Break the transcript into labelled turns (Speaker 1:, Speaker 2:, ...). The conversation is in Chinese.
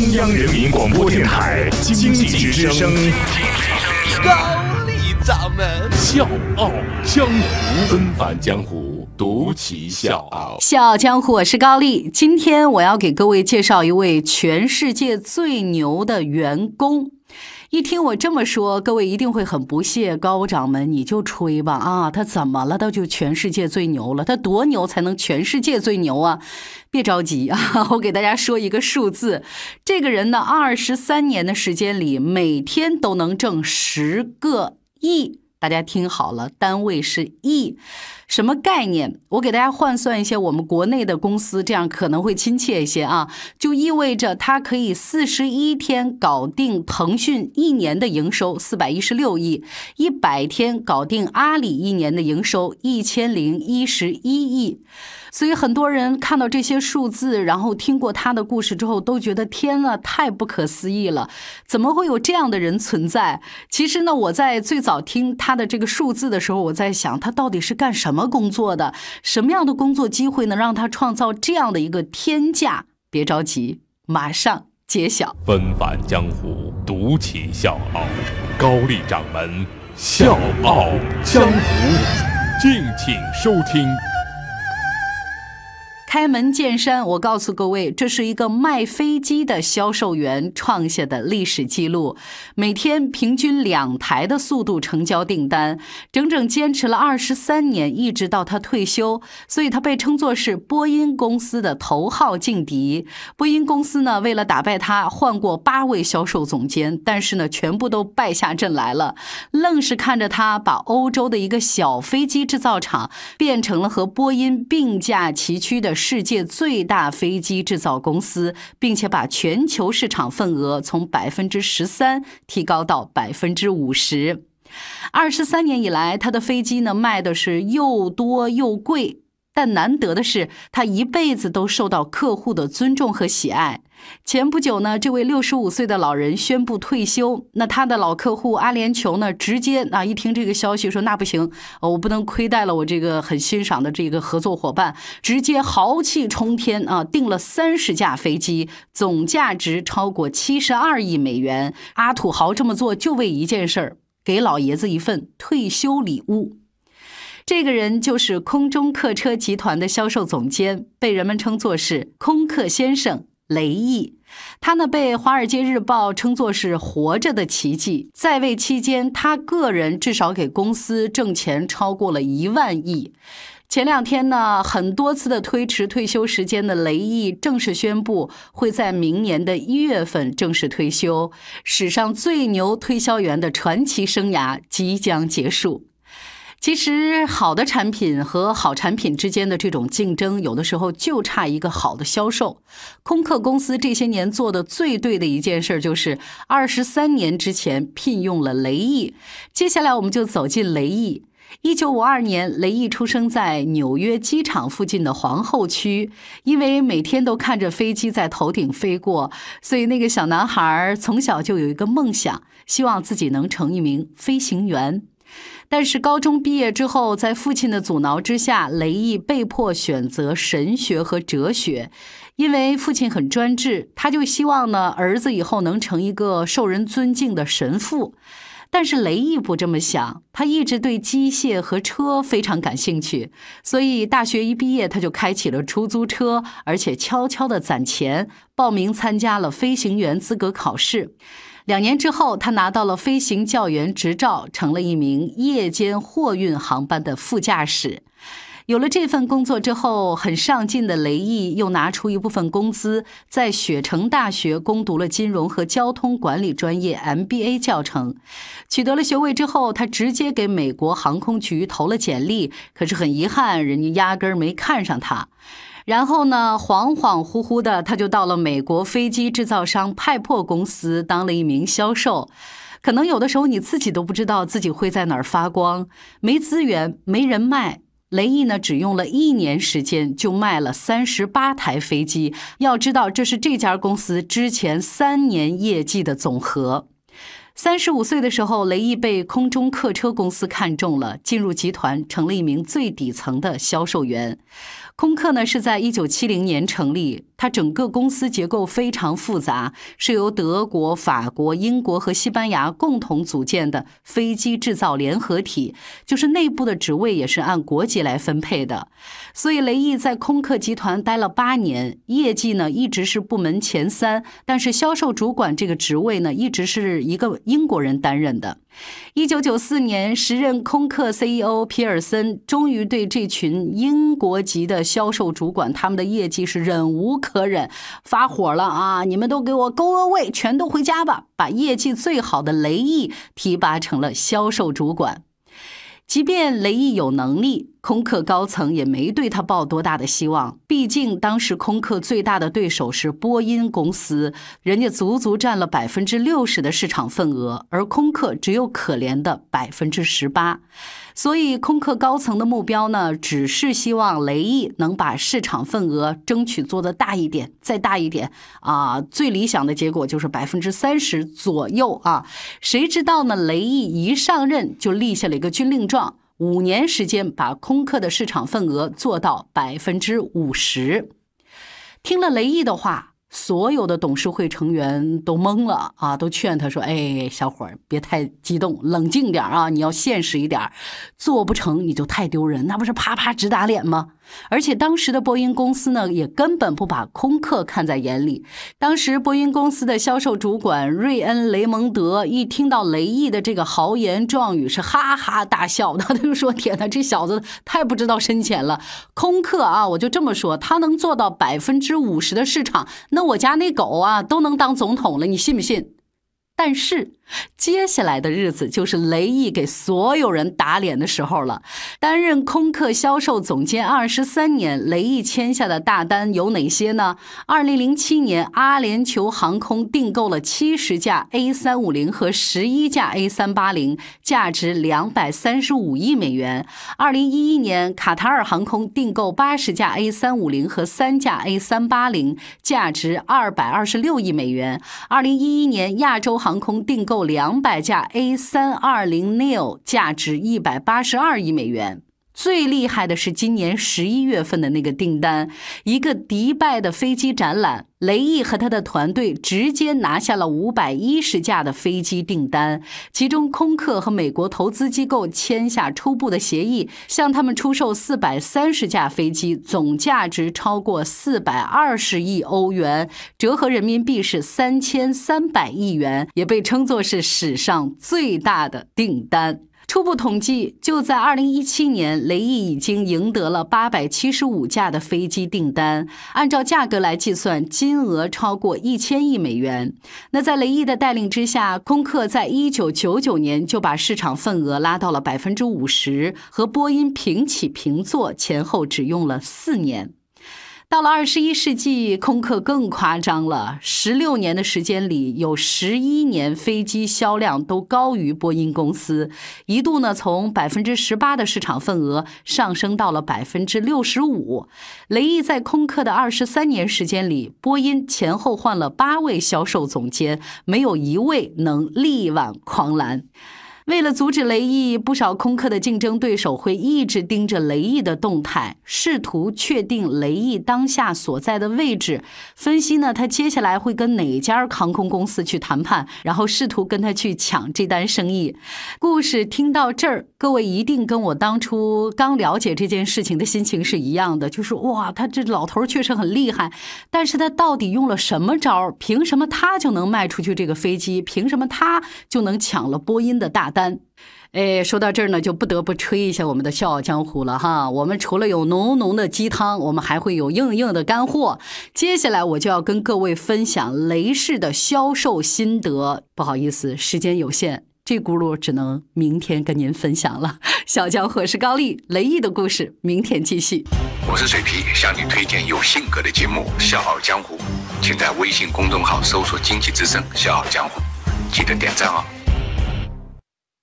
Speaker 1: 中央人民广播电台经济之声，
Speaker 2: 高丽掌门
Speaker 1: 笑傲江湖，恩返江湖，独骑笑傲。
Speaker 3: 笑傲江湖，我是高丽。今天我要给各位介绍一位全世界最牛的员工。一听我这么说，各位一定会很不屑。高掌门，你就吹吧啊！他怎么了？他就全世界最牛了？他多牛才能全世界最牛啊？别着急啊，我给大家说一个数字。这个人呢，二十三年的时间里，每天都能挣十个亿。大家听好了，单位是亿，什么概念？我给大家换算一些我们国内的公司，这样可能会亲切一些啊。就意味着他可以四十一天搞定腾讯一年的营收四百一十六亿，一百天搞定阿里一年的营收一千零一十一亿。所以很多人看到这些数字，然后听过他的故事之后，都觉得天呐，太不可思议了！怎么会有这样的人存在？其实呢，我在最早听他的这个数字的时候，我在想他到底是干什么么工作的？什么样的工作机会能让他创造这样的一个天价？别着急，马上揭晓。
Speaker 1: 纷返江湖，独起笑傲，高丽掌门笑傲江湖，敬请收听。
Speaker 3: 开门见山，我告诉各位，这是一个卖飞机的销售员创下的历史记录，每天平均两台的速度成交订单，整整坚持了二十三年，一直到他退休，所以他被称作是波音公司的头号劲敌。波音公司呢，为了打败他，换过八位销售总监，但是呢，全部都败下阵来了，愣是看着他把欧洲的一个小飞机制造厂变成了和波音并驾齐驱的。世界最大飞机制造公司，并且把全球市场份额从百分之十三提高到百分之五十。二十三年以来，他的飞机呢卖的是又多又贵。但难得的是，他一辈子都受到客户的尊重和喜爱。前不久呢，这位六十五岁的老人宣布退休。那他的老客户阿联酋呢，直接啊一听这个消息说那不行，我不能亏待了我这个很欣赏的这个合作伙伴，直接豪气冲天啊，订了三十架飞机，总价值超过七十二亿美元。阿土豪这么做就为一件事儿，给老爷子一份退休礼物。这个人就是空中客车集团的销售总监，被人们称作是“空客先生”雷毅。他呢被《华尔街日报》称作是“活着的奇迹”。在位期间，他个人至少给公司挣钱超过了一万亿。前两天呢，很多次的推迟退休时间的雷毅正式宣布，会在明年的一月份正式退休。史上最牛推销员的传奇生涯即将结束。其实，好的产品和好产品之间的这种竞争，有的时候就差一个好的销售。空客公司这些年做的最对的一件事，就是二十三年之前聘用了雷毅。接下来，我们就走进雷毅。一九五二年，雷毅出生在纽约机场附近的皇后区。因为每天都看着飞机在头顶飞过，所以那个小男孩从小就有一个梦想，希望自己能成一名飞行员。但是高中毕业之后，在父亲的阻挠之下，雷毅被迫选择神学和哲学。因为父亲很专制，他就希望呢儿子以后能成一个受人尊敬的神父。但是雷毅不这么想，他一直对机械和车非常感兴趣，所以大学一毕业他就开启了出租车，而且悄悄地攒钱报名参加了飞行员资格考试。两年之后，他拿到了飞行教员执照，成了一名夜间货运航班的副驾驶。有了这份工作之后，很上进的雷毅又拿出一部分工资，在雪城大学攻读了金融和交通管理专业 MBA 教程。取得了学位之后，他直接给美国航空局投了简历，可是很遗憾，人家压根儿没看上他。然后呢，恍恍惚惚的，他就到了美国飞机制造商派珀公司当了一名销售。可能有的时候你自己都不知道自己会在哪儿发光。没资源，没人脉，雷毅呢，只用了一年时间就卖了三十八台飞机。要知道，这是这家公司之前三年业绩的总和。三十五岁的时候，雷毅被空中客车公司看中了，进入集团，成了一名最底层的销售员。空客呢是在一九七零年成立，它整个公司结构非常复杂，是由德国、法国、英国和西班牙共同组建的飞机制造联合体，就是内部的职位也是按国籍来分配的。所以雷毅在空客集团待了八年，业绩呢一直是部门前三，但是销售主管这个职位呢一直是一个英国人担任的。一九九四年，时任空客 CEO 皮尔森终于对这群英国籍的销售主管他们的业绩是忍无可忍，发火了啊！你们都给我 go away，全都回家吧！把业绩最好的雷毅提拔成了销售主管。即便雷毅有能力，空客高层也没对他抱多大的希望。毕竟当时空客最大的对手是波音公司，人家足足占了百分之六十的市场份额，而空客只有可怜的百分之十八。所以空客高层的目标呢，只是希望雷毅能把市场份额争取做得大一点，再大一点啊！最理想的结果就是百分之三十左右啊！谁知道呢？雷毅一上任就立下了一个军令状。五年时间，把空客的市场份额做到百分之五十。听了雷毅的话，所有的董事会成员都懵了啊，都劝他说：“哎，小伙儿，别太激动，冷静点啊！你要现实一点，做不成你就太丢人，那不是啪啪直打脸吗？”而且当时的波音公司呢，也根本不把空客看在眼里。当时波音公司的销售主管瑞恩·雷蒙德一听到雷毅的这个豪言壮语，是哈哈大笑。他就说：“天哪，这小子太不知道深浅了！空客啊，我就这么说，他能做到百分之五十的市场，那我家那狗啊都能当总统了，你信不信？”但是，接下来的日子就是雷毅给所有人打脸的时候了。担任空客销售总监二十三年，雷毅签下的大单有哪些呢？二零零七年，阿联酋航空订购了七十架 A 三五零和十一架 A 三八零，价值两百三十五亿美元。二零一一年，卡塔尔航空订购八十架 A 三五零和三架 A 三八零，价值二百二十六亿美元。二零一一年，亚洲航航空订购两百架 A320neo，价值一百八十二亿美元。最厉害的是今年十一月份的那个订单，一个迪拜的飞机展览，雷毅和他的团队直接拿下了五百一十架的飞机订单，其中空客和美国投资机构签下初步的协议，向他们出售四百三十架飞机，总价值超过四百二十亿欧元，折合人民币是三千三百亿元，也被称作是史上最大的订单。初步统计，就在二零一七年，雷毅已经赢得了八百七十五架的飞机订单，按照价格来计算，金额超过一千亿美元。那在雷毅的带领之下，空客在一九九九年就把市场份额拉到了百分之五十，和波音平起平坐，前后只用了四年。到了二十一世纪，空客更夸张了。十六年的时间里，有十一年飞机销量都高于波音公司，一度呢从百分之十八的市场份额上升到了百分之六十五。雷毅在空客的二十三年时间里，波音前后换了八位销售总监，没有一位能力挽狂澜。为了阻止雷毅，不少空客的竞争对手会一直盯着雷毅的动态，试图确定雷毅当下所在的位置，分析呢他接下来会跟哪家航空公司去谈判，然后试图跟他去抢这单生意。故事听到这儿，各位一定跟我当初刚了解这件事情的心情是一样的，就是哇，他这老头确实很厉害，但是他到底用了什么招？凭什么他就能卖出去这个飞机？凭什么他就能抢了波音的大单？哎，说到这儿呢，就不得不吹一下我们的《笑傲江湖》了哈。我们除了有浓浓的鸡汤，我们还会有硬硬的干货。接下来我就要跟各位分享雷士的销售心得。不好意思，时间有限，这轱辘只能明天跟您分享了。小江湖是高丽，雷毅的故事，明天继续。
Speaker 4: 我是水皮，向你推荐有性格的节目《笑傲江湖》，请在微信公众号搜索“经济之声笑傲江湖”，记得点赞哦。